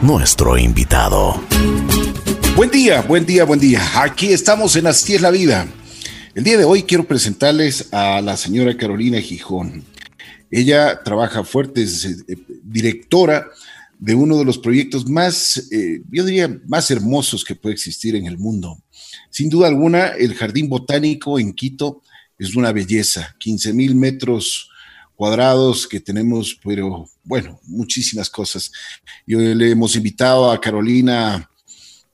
nuestro invitado. Buen día, buen día, buen día. Aquí estamos en Así es la vida. El día de hoy quiero presentarles a la señora Carolina Gijón. Ella trabaja fuerte, es eh, directora de uno de los proyectos más, eh, yo diría, más hermosos que puede existir en el mundo. Sin duda alguna, el Jardín Botánico en Quito es una belleza, 15 mil metros cuadrados que tenemos, pero bueno, muchísimas cosas. Yo le hemos invitado a Carolina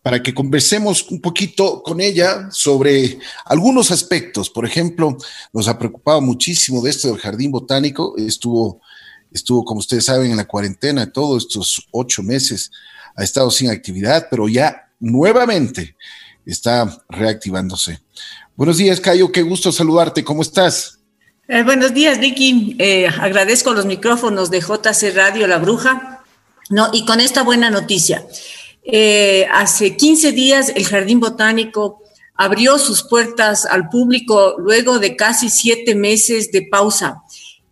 para que conversemos un poquito con ella sobre algunos aspectos. Por ejemplo, nos ha preocupado muchísimo de esto del jardín botánico. Estuvo, estuvo, como ustedes saben, en la cuarentena todos estos ocho meses. Ha estado sin actividad, pero ya nuevamente está reactivándose. Buenos días, Cayo. Qué gusto saludarte. ¿Cómo estás? Eh, buenos días, Vicky. Eh, agradezco los micrófonos de JC Radio La Bruja. No, y con esta buena noticia. Eh, hace 15 días el Jardín Botánico abrió sus puertas al público luego de casi siete meses de pausa.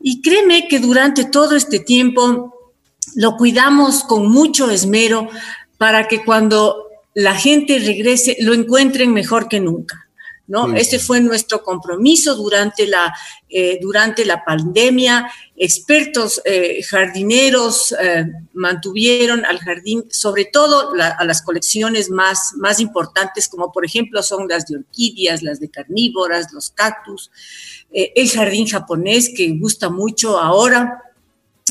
Y créeme que durante todo este tiempo lo cuidamos con mucho esmero para que cuando la gente regrese lo encuentren mejor que nunca. ¿No? Este fue nuestro compromiso durante la, eh, durante la pandemia. Expertos eh, jardineros eh, mantuvieron al jardín, sobre todo a las colecciones más, más importantes, como por ejemplo son las de orquídeas, las de carnívoras, los cactus, el jardín japonés que gusta mucho ahora.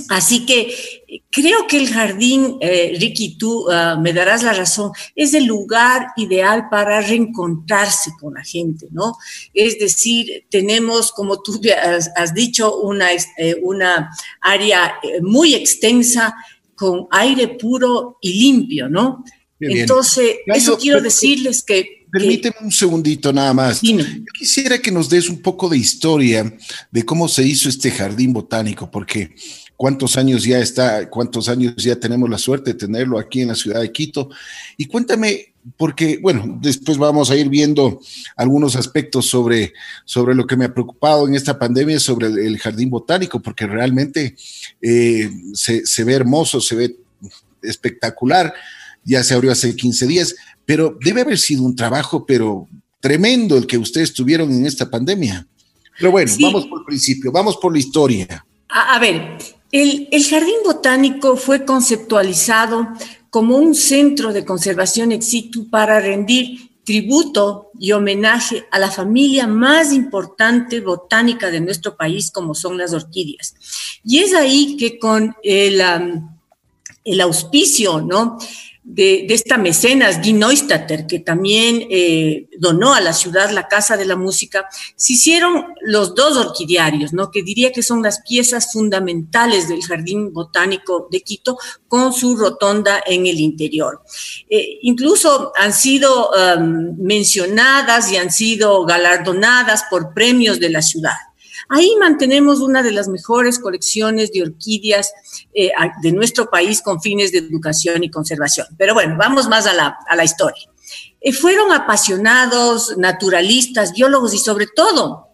Así que eh, creo que el jardín, eh, Ricky, tú ah, me darás la razón, es el lugar ideal para reencontrarse con la gente, ¿no? Es decir, tenemos, como tú has, dicho, una, eh, una área muy extensa con aire puro y limpio, ¿no? Entonces, eso quiero decirles que Permíteme un segundito nada más. Yo quisiera que nos des un poco de historia de cómo se hizo este jardín botánico, porque cuántos años ya está, cuántos años ya tenemos la suerte de tenerlo aquí en la ciudad de Quito. Y cuéntame, porque, bueno, después vamos a ir viendo algunos aspectos sobre, sobre lo que me ha preocupado en esta pandemia, sobre el, jardín botánico, porque realmente eh, se, se ve hermoso, se ve espectacular. Ya se abrió hace 15 días, pero debe haber sido un trabajo, pero tremendo el que ustedes tuvieron en esta pandemia. Pero bueno, vamos por el principio, vamos por la historia. A, a ver, el, Jardín Botánico fue conceptualizado como un centro de conservación ex situ para rendir tributo y homenaje a la familia más importante botánica de nuestro país, como son las orquídeas. Y es ahí que con el, el auspicio, ¿no? De, esta mecenas, Guy Neustatter, que también eh, donó a la ciudad la Casa de la Música, se hicieron los dos orquidiarios, ¿no? que diría que son las piezas fundamentales del Jardín Botánico de Quito, con su rotonda en el interior. Eh, incluso han sido um, mencionadas y han sido galardonadas por premios de la ciudad. Ahí mantenemos una de las mejores colecciones de orquídeas eh, de nuestro país con fines de educación y conservación. Pero bueno, vamos más a la, historia. Eh, fueron apasionados, naturalistas, biólogos y sobre todo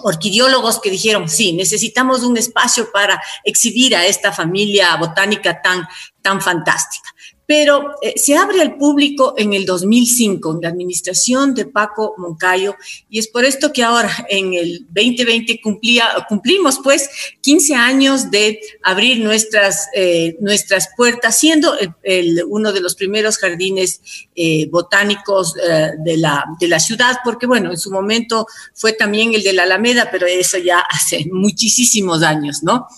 orquidiólogos que dijeron, sí, necesitamos un espacio para exhibir a esta familia botánica tan, tan fantástica pero eh, se abre al público en el 2005, en la administración de Paco Moncayo, y es por esto que ahora en el 2020 cumplía, cumplimos pues 15 años de abrir nuestras, eh, nuestras puertas, siendo uno de los primeros jardines eh, botánicos de, la, de la ciudad, porque bueno, en su momento fue también el de la Alameda, pero eso ya hace muchísimos años, ¿no?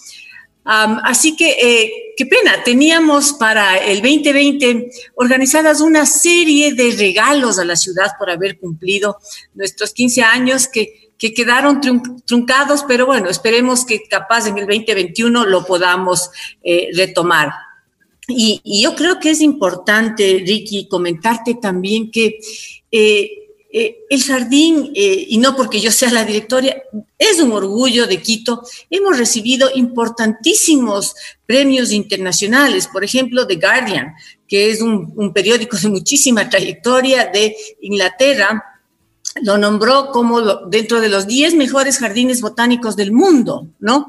Así que, eh, qué pena, teníamos para el 2020 organizadas una serie de regalos a la ciudad por haber cumplido nuestros 15 años que, que quedaron truncados, pero bueno, esperemos que capaz en el 2021 lo podamos eh, retomar. Y, yo creo que es importante, Ricky, comentarte también que eh, eh, el jardín, eh, y no porque yo sea la directora, es un orgullo de Quito. Hemos recibido importantísimos premios internacionales, por ejemplo, The Guardian, que es un, periódico de muchísima trayectoria de Inglaterra, lo nombró como dentro de los 10 mejores jardines botánicos del mundo, ¿no?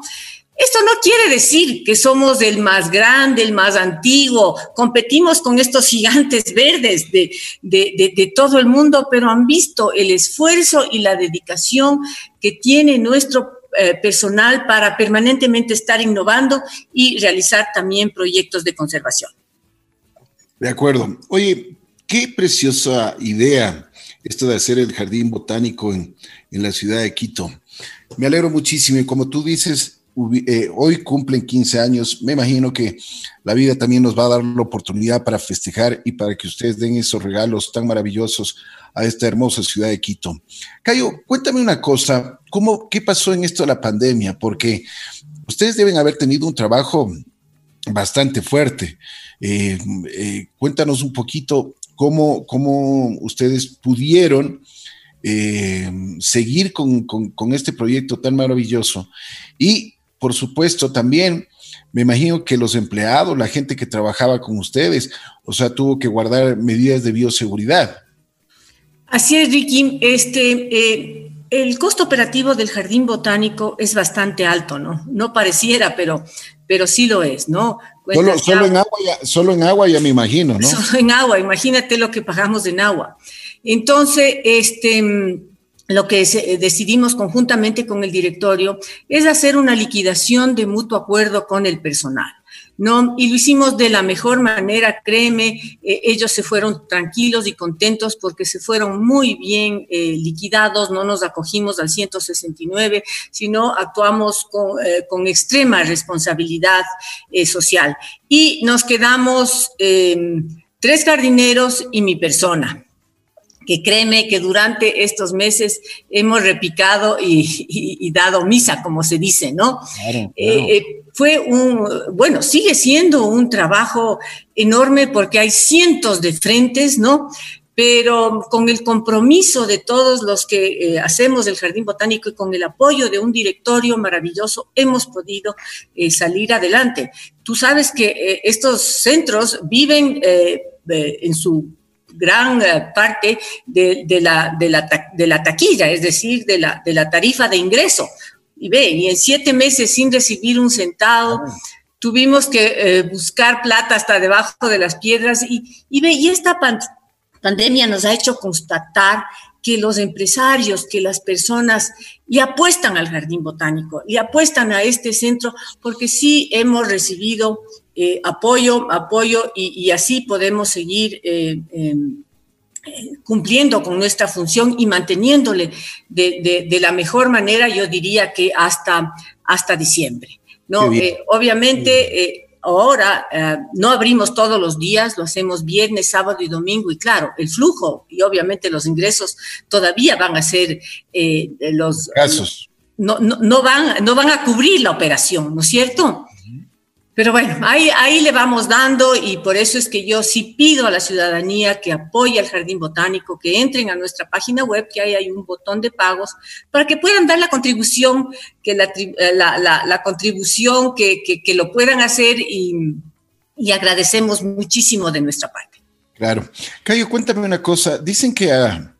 Esto no quiere decir que somos el más grande, el más antiguo, competimos con estos gigantes verdes de, todo el mundo, pero han visto el esfuerzo y la dedicación que tiene nuestro eh, personal para permanentemente estar innovando y realizar también proyectos de conservación. De acuerdo. Oye, qué preciosa idea esto de hacer el jardín botánico en, en la ciudad de Quito. Me alegro muchísimo y como tú dices, eh, hoy cumplen 15 años, me imagino que la vida también nos va a dar la oportunidad para festejar y para que ustedes den esos regalos tan maravillosos a esta hermosa ciudad de Quito. Cayo, cuéntame una cosa, ¿cómo, ¿qué pasó en esto de la pandemia? Porque ustedes deben haber tenido un trabajo bastante fuerte. Eh, eh, cuéntanos un poquito cómo, cómo ustedes pudieron seguir con, con, este proyecto tan maravilloso y por supuesto, también me imagino que los empleados, la gente que trabajaba con ustedes, o sea, tuvo que guardar medidas de bioseguridad. Así es, Ricky. Este, eh, el costo operativo del jardín botánico es bastante alto, ¿no? No pareciera, pero, pero sí lo es, ¿no? Solo, solo, en agua ya, solo en agua ya me imagino, ¿no? Solo en agua, imagínate lo que pagamos en agua. Entonces, este lo que eh, decidimos conjuntamente con el directorio es hacer una liquidación de mutuo acuerdo con el personal. ¿no? Y lo hicimos de la mejor manera, créeme, eh, ellos se fueron tranquilos y contentos porque se fueron muy bien eh, liquidados, no nos acogimos al 169, sino actuamos con, con extrema responsabilidad social. Y nos quedamos tres jardineros y mi persona que créeme que durante estos meses hemos repicado y, dado misa, como se dice, ¿no? Eh, eh, fue un, bueno, sigue siendo un trabajo enorme porque hay cientos de frentes, ¿no? Pero con el compromiso de todos los que eh, hacemos el Jardín Botánico y con el apoyo de un directorio maravilloso, hemos podido salir adelante. Tú sabes que estos centros viven en su gran eh, parte de, la, de, la, taquilla, es decir, de la, de la tarifa de ingreso. Y ve, y en siete meses sin recibir un centavo, tuvimos que eh, buscar plata hasta debajo de las piedras. Y, y ve, y esta pandemia nos ha hecho constatar que los empresarios, que las personas le apuestan al jardín botánico, le apuestan a este centro, porque sí hemos recibido eh, apoyo, apoyo y, así podemos seguir eh, em, eh, cumpliendo con nuestra función y manteniéndole de, la mejor manera, yo diría que hasta, hasta diciembre. ¿no? obviamente, ahora no abrimos todos los días, lo hacemos viernes, sábado y domingo, y claro, el flujo y obviamente los ingresos todavía van a ser los... Casos. No, no, no, van, no van a cubrir la operación, ¿no es cierto? Pero bueno, ahí, ahí le vamos dando y por eso es que yo sí pido a la ciudadanía que apoye al Jardín Botánico, que entren a nuestra página web, que ahí hay un botón de pagos, para que puedan dar la contribución, que la, la, contribución, que, lo puedan hacer y, y, agradecemos muchísimo de nuestra parte. Claro. Cayo, cuéntame una cosa. Dicen que a,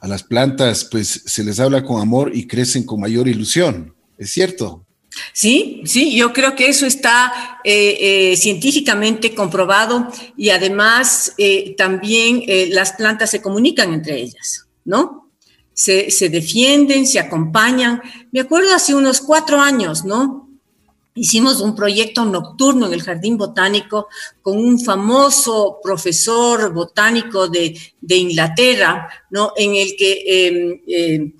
a las plantas pues se les habla con amor y crecen con mayor ilusión. ¿Es cierto? Sí, sí, yo creo que eso está eh, eh, científicamente comprobado y además eh, también las plantas se comunican entre ellas, ¿no? Se, se, defienden, se acompañan. Me acuerdo hace unos cuatro años, ¿no? Hicimos un proyecto nocturno en el Jardín Botánico con un famoso profesor botánico de, de Inglaterra, ¿no? En el que em,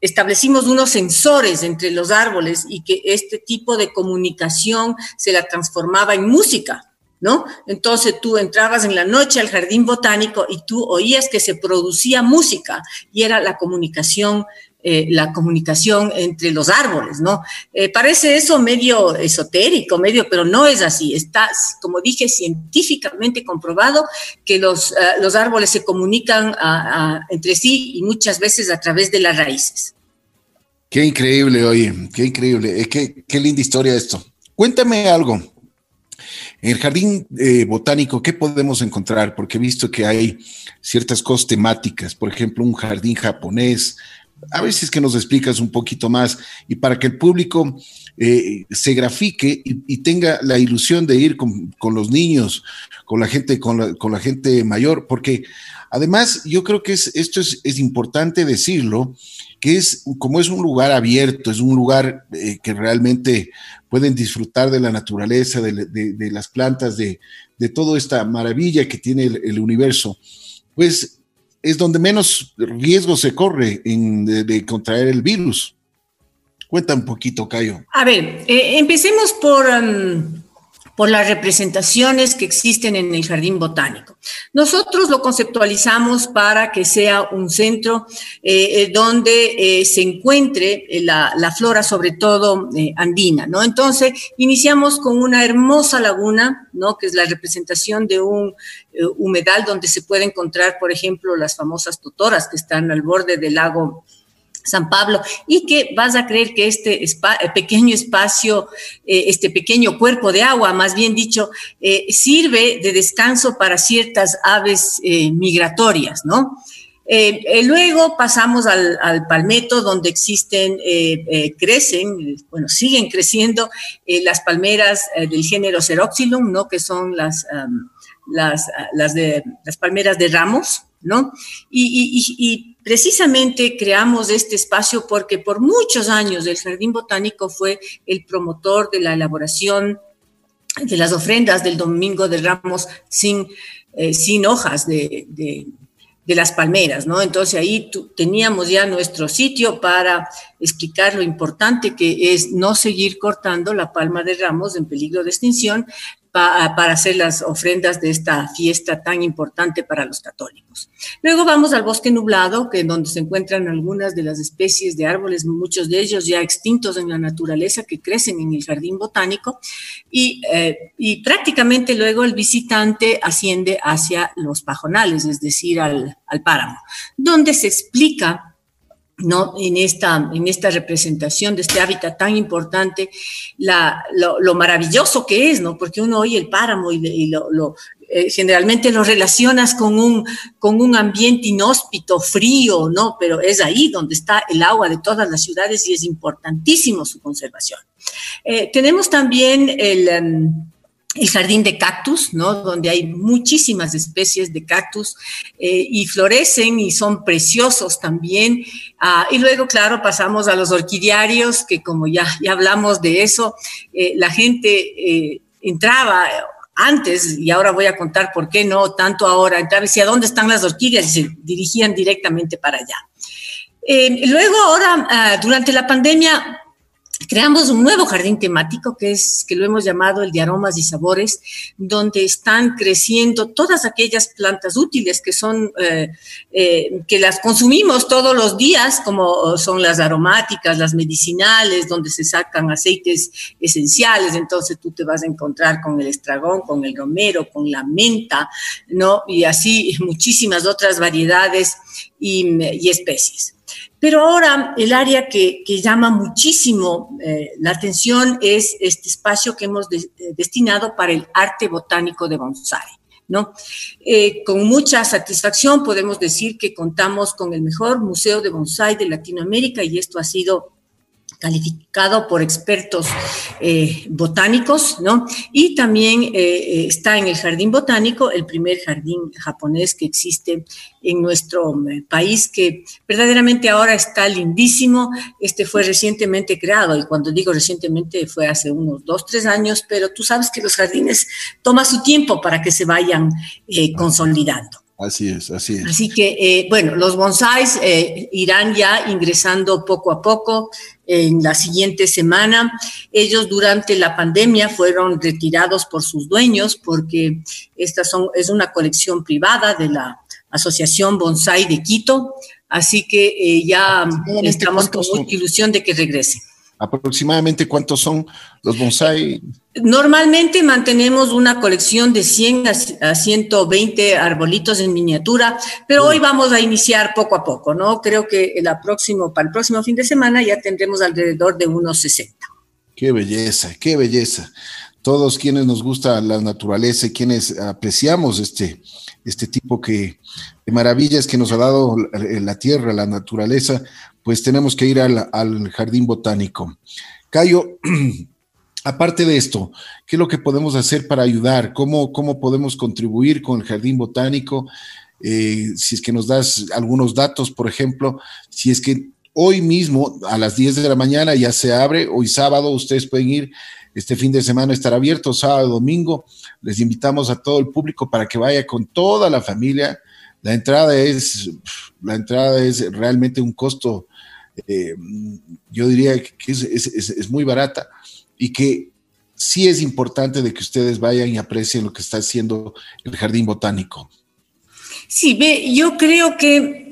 establecimos unos sensores entre los árboles y que este tipo de comunicación se la transformaba en música, ¿no? Entonces tú entrabas en la noche al jardín botánico y tú oías que se producía música y era la comunicación eh, la comunicación entre los árboles, ¿no? Eh, parece eso medio esotérico, medio, pero no es así. Está, como dije, científicamente comprobado que los, eh, los árboles se comunican entre sí y muchas veces a través de las raíces. Qué increíble, oye, qué increíble. Qué, qué linda historia esto. Cuéntame algo. En el jardín botánico, ¿qué podemos encontrar? Porque he visto que hay ciertas cosas temáticas, por ejemplo, un jardín japonés, a ver si es que nos explicas un poquito más y para que el público eh, se grafique y, tenga la ilusión de ir con, los niños, con la gente, con la, gente mayor, porque además yo creo que es, esto es, importante decirlo, que es como es un lugar abierto, es un lugar eh, que realmente pueden disfrutar de la naturaleza, de, las plantas, de, toda esta maravilla que tiene el universo, pues es donde menos riesgo se corre de, contraer el virus. Cuenta un poquito, Cayo. A ver, eh, empecemos por, por las representaciones que existen en el jardín botánico. Nosotros lo conceptualizamos para que sea un centro eh, eh, donde eh, se encuentre la, flora, sobre todo andina, ¿no? Entonces, iniciamos con una hermosa laguna, ¿no? Que es la representación de un humedal donde se puede encontrar, por ejemplo, las famosas totoras que están al borde del lago San Pablo, y que vas a creer que este eh, pequeño espacio, eh, este pequeño cuerpo de agua, más bien dicho, eh, sirve de descanso para ciertas aves migratorias, ¿no? luego pasamos al, palmeto, donde existen, crecen, bueno, siguen creciendo las palmeras del género Ceroxylum, ¿no? Que son las, las, las, de, las palmeras de ramos, ¿no? Y, precisamente creamos este espacio porque por muchos años el Jardín Botánico fue el promotor de la elaboración de las ofrendas del Domingo de Ramos sin, eh, sin hojas de, de, las palmeras, ¿no? Entonces ahí teníamos ya nuestro sitio para explicar lo importante que es no seguir cortando la palma de ramos en peligro de extinción para hacer las ofrendas de esta fiesta tan importante para los católicos. Luego vamos al bosque nublado, que donde se encuentran algunas de las especies de árboles, muchos de ellos ya extintos en la naturaleza, que crecen en el jardín botánico, y, eh, prácticamente luego el visitante asciende hacia los pajonales, es decir, al páramo, donde se explica ¿no? en, esta, en esta representación de este hábitat tan importante, la, lo, maravilloso que es, ¿no? porque uno oye el páramo y, lo, eh, generalmente lo relacionas con un, con un ambiente inhóspito, frío, ¿no? pero es ahí donde está el agua de todas las ciudades y es importantísimo su conservación. Eh, tenemos también el... Em, el jardín de cactus, ¿no? Donde hay muchísimas especies de cactus eh, y florecen y son preciosos también. Ah, y luego, claro, pasamos a los orquidiarios, que como ya, ya hablamos de eso, eh, la gente eh, entraba antes, y ahora voy a contar por qué no tanto ahora, entraba y decía, ¿dónde están las orquídeas? Y se dirigían directamente para allá. luego, ahora, ah, durante la pandemia, creamos un nuevo jardín temático que es que lo hemos llamado el de aromas y sabores, donde están creciendo todas aquellas plantas útiles que son eh, eh, que las consumimos todos los días, como son las aromáticas, las medicinales, donde se sacan aceites esenciales. Entonces tú te vas a encontrar con el estragón, con el romero, con la menta, no y así muchísimas otras variedades y especies. Pero ahora el área que, llama muchísimo eh, la atención es este espacio que hemos eh, destinado para el arte botánico de bonsai. ¿no? Eh, con mucha satisfacción podemos decir que contamos con el mejor museo de bonsai de Latinoamérica y esto ha sido calificado por expertos eh, botánicos, ¿no? Y también eh, eh, está en el jardín botánico, el primer jardín japonés que existe en nuestro país, que verdaderamente ahora está lindísimo. Este fue recientemente creado, y cuando digo recientemente fue hace unos dos, tres años, pero tú sabes que los jardines toma su tiempo para que se vayan consolidando. Así es, así es. Así que, eh, bueno, los bonsáis eh, irán ya ingresando poco a poco en la siguiente semana. Ellos durante la pandemia fueron retirados por sus dueños porque esta son, es una colección privada de la Asociación Bonsai de Quito. Así que eh, ya estamos con mucha ilusión de que regresen aproximadamente cuántos son los bonsai. Normalmente mantenemos una colección de 100 a 120 arbolitos en miniatura, pero hoy vamos a iniciar poco a poco, ¿no? Creo que la próximo, para el próximo fin de semana ya tendremos alrededor de unos 60. Qué belleza, qué belleza. Todos quienes nos gusta la naturaleza y quienes apreciamos este, este tipo que, de maravillas que nos ha dado la tierra, la naturaleza, pues tenemos que ir al, al jardín botánico. Cayo, aparte de esto, ¿qué es lo que podemos hacer para ayudar? ¿Cómo, cómo podemos contribuir con el jardín botánico? Eh, si es que nos das algunos datos, por ejemplo, si es que hoy mismo a las 10 de la mañana ya se abre, hoy sábado ustedes pueden ir, este fin de semana estará abierto, sábado, domingo, les invitamos a todo el público para que vaya con toda la familia. La entrada es, la entrada es realmente un costo, eh, yo diría que es, muy barata y que sí es importante de que ustedes vayan y aprecien lo que está haciendo el Jardín Botánico. Sí, ve, yo creo que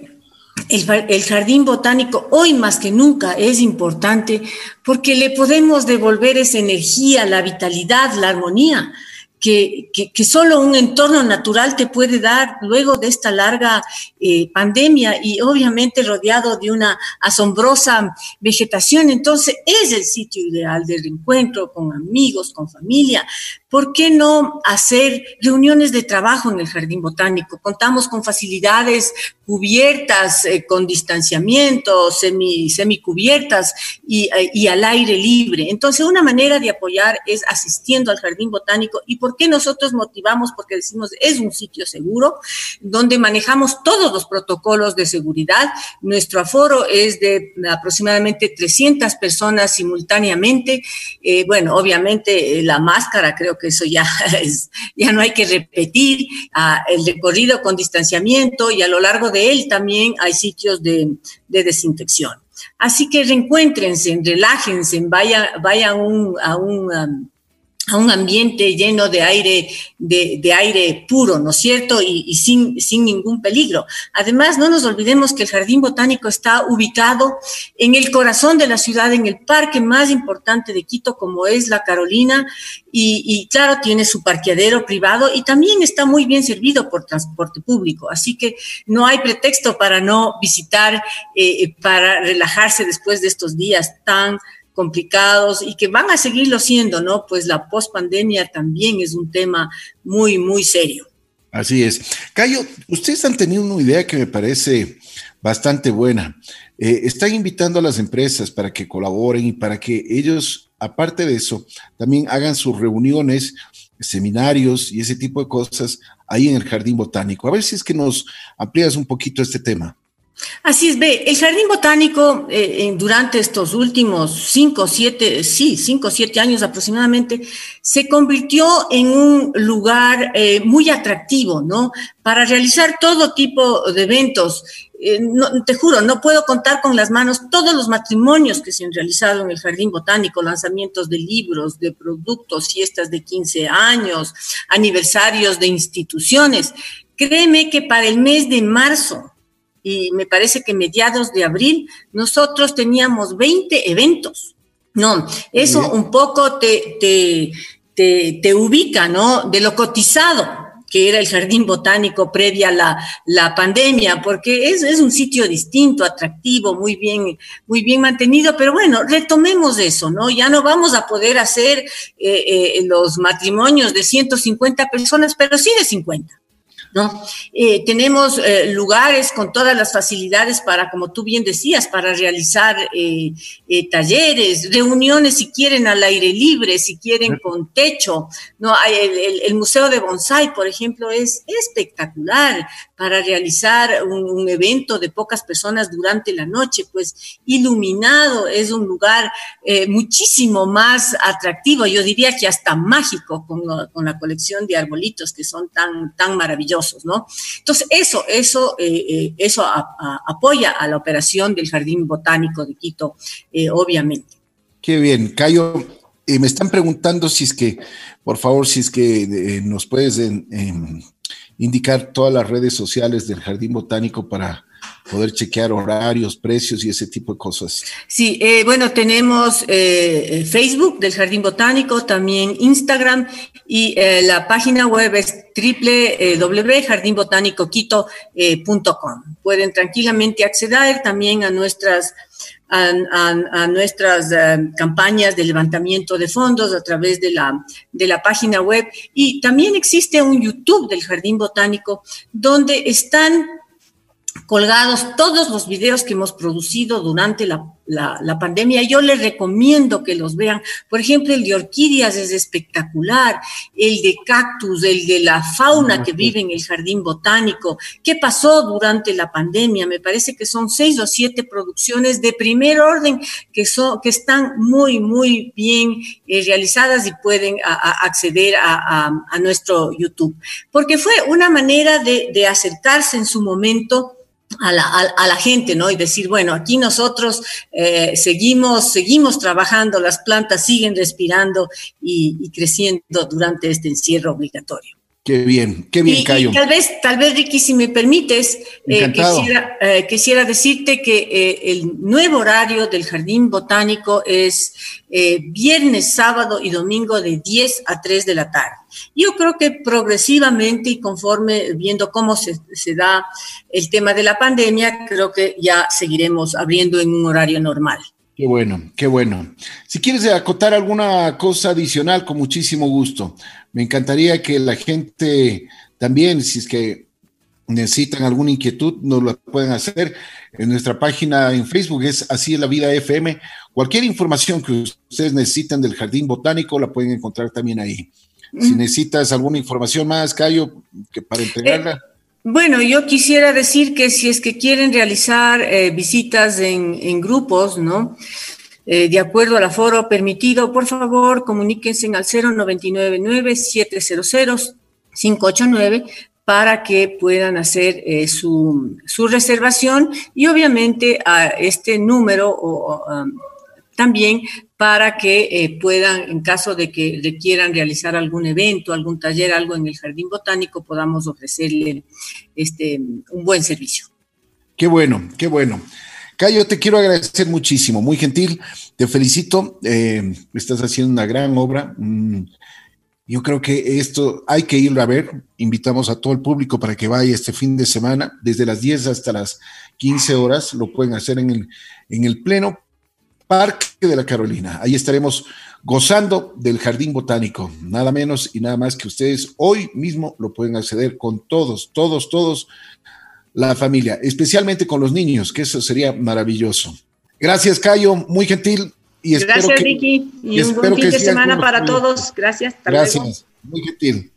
el, jardín botánico hoy más que nunca es importante porque le podemos devolver esa energía, la vitalidad, la armonía que, que, solo un entorno natural te puede dar luego de esta larga eh, pandemia y obviamente rodeado de una asombrosa vegetación. Entonces es el sitio ideal de reencuentro con amigos, con familia, ¿Por qué no hacer reuniones de trabajo en el jardín botánico? Contamos con facilidades cubiertas, eh, con distanciamiento, semi, semicubiertas y, eh, y, al aire libre. Entonces, una manera de apoyar es asistiendo al jardín botánico. ¿Y por qué nosotros motivamos? Porque decimos, es un sitio seguro, donde manejamos todos los protocolos de seguridad. Nuestro aforo es de aproximadamente 300 personas simultáneamente. Eh, bueno, obviamente la máscara creo que eso ya, es, ya no hay que repetir, el recorrido con distanciamiento y a lo largo de él también hay sitios de, de desinfección. Así que reencuéntrense, relájense, vayan, vayan a un... Um, a un ambiente lleno de aire, de, aire puro, ¿no es cierto? Y, sin, sin, ningún peligro. Además, no nos olvidemos que el Jardín Botánico está ubicado en el corazón de la ciudad, en el parque más importante de Quito, como es la Carolina, y, claro, tiene su parqueadero privado y también está muy bien servido por transporte público. Así que no hay pretexto para no visitar, eh, para relajarse después de estos días tan complicados y que van a seguirlo siendo, ¿no? Pues la pospandemia también es un tema muy, muy serio. Así es. Cayo, ustedes han tenido una idea que me parece bastante buena. Eh, están invitando a las empresas para que colaboren y para que ellos, aparte de eso, también hagan sus reuniones, seminarios y ese tipo de cosas ahí en el Jardín Botánico. A ver si es que nos amplías un poquito este tema. Así es, ve, el jardín botánico eh, durante estos últimos cinco, siete, sí, cinco, siete años aproximadamente, se convirtió en un lugar eh, muy atractivo, ¿no? Para realizar todo tipo de eventos. Eh, te juro, no puedo contar con las manos todos los matrimonios que se han realizado en el jardín botánico, lanzamientos de libros, de productos, fiestas de 15 años, aniversarios de instituciones. Créeme que para el mes de marzo, y me parece que mediados de abril nosotros teníamos 20 eventos. No, eso un poco te, te, te, ubica, ¿no? De lo cotizado que era el jardín botánico previa a la, la pandemia, porque es, es, un sitio distinto, atractivo, muy bien, muy bien mantenido, pero bueno, retomemos eso, ¿no? Ya no vamos a poder hacer eh, eh, los matrimonios de 150 personas, pero sí de 50. ¿No? Eh, tenemos eh, lugares con todas las facilidades para, como tú bien decías, para realizar eh, talleres, reuniones si quieren al aire libre, si quieren con techo, ¿no? El, el, Museo de Bonsai, por ejemplo, es espectacular para realizar un, evento de pocas personas durante la noche, pues iluminado, es un lugar muchísimo más atractivo, yo diría que hasta mágico con, con la colección de arbolitos que son tan, tan maravillosos. Entonces, eso, eso, eh, eh, eso apoya a la operación del Jardín Botánico de Quito, eh, obviamente. Qué bien, Cayo. me están preguntando si es que, por favor, si es que nos puedes indicar todas las redes sociales del Jardín Botánico para poder chequear horarios, precios y ese tipo de cosas. Sí, eh, bueno, tenemos eh, Facebook del Jardín Botánico, también Instagram y eh, la página web es www.jardinbotanicoquito.com. Pueden tranquilamente acceder también a nuestras a, nuestras campañas de levantamiento de fondos a través de la, de la página web. Y también existe un YouTube del Jardín Botánico donde están colgados todos los videos que hemos producido durante la, la, pandemia. Yo les recomiendo que los vean. Por ejemplo, el de orquídeas es espectacular, el de cactus, el de la fauna que vive en el jardín botánico. ¿Qué pasó durante la pandemia? Me parece que son seis o siete producciones de primer orden que, son, que están muy, muy bien eh, realizadas y pueden acceder a, a, nuestro YouTube. Porque fue una manera de, de acercarse en su momento a la, a, la, gente, ¿no? Y decir, bueno, aquí nosotros eh, seguimos, seguimos trabajando, las plantas siguen respirando y, creciendo durante este encierro obligatorio. Qué bien, qué bien, Cayo. tal vez, tal vez, Ricky, si me permites, eh, quisiera, eh, quisiera, decirte que el nuevo horario del Jardín Botánico es viernes, sábado y domingo de 10 a 3 de la tarde. Yo creo que progresivamente y conforme viendo cómo se, da el tema de la pandemia, creo que ya seguiremos abriendo en un horario normal. Qué bueno, qué bueno. Si quieres acotar alguna cosa adicional, con muchísimo gusto. Me encantaría que la gente también, si es que necesitan alguna inquietud, nos lo pueden hacer en nuestra página en Facebook, es Así es la Vida FM. Cualquier información que ustedes necesitan del Jardín Botánico la pueden encontrar también ahí. Si necesitas alguna información más, Cayo, que para entregarla. Eh, bueno, yo quisiera decir que si es que quieren realizar eh, visitas en, grupos, ¿no? Eh, de acuerdo al aforo permitido, por favor, comuníquense al 0999-700-589 para que puedan hacer su, su, reservación y obviamente a este número también para que eh, puedan, en caso de que requieran realizar algún evento, algún taller, algo en el jardín botánico, podamos ofrecerle este, un buen servicio. Qué bueno, qué bueno. Cayo, te quiero agradecer muchísimo, muy gentil, te felicito, eh, estás haciendo una gran obra. Mm, yo creo que esto hay que irlo a ver. Invitamos a todo el público para que vaya este fin de semana, desde las 10 hasta las 15 horas. Lo pueden hacer en el, en el Pleno Parque de la Carolina. Ahí estaremos gozando del jardín botánico, nada menos y nada más que ustedes hoy mismo lo pueden acceder con todos, todos, todos la familia, especialmente con los niños, que eso sería maravilloso. Gracias, Cayo, muy gentil. Y Gracias, Vicky, y, un buen fin de semana para todos. Gracias. Gracias, muy gentil.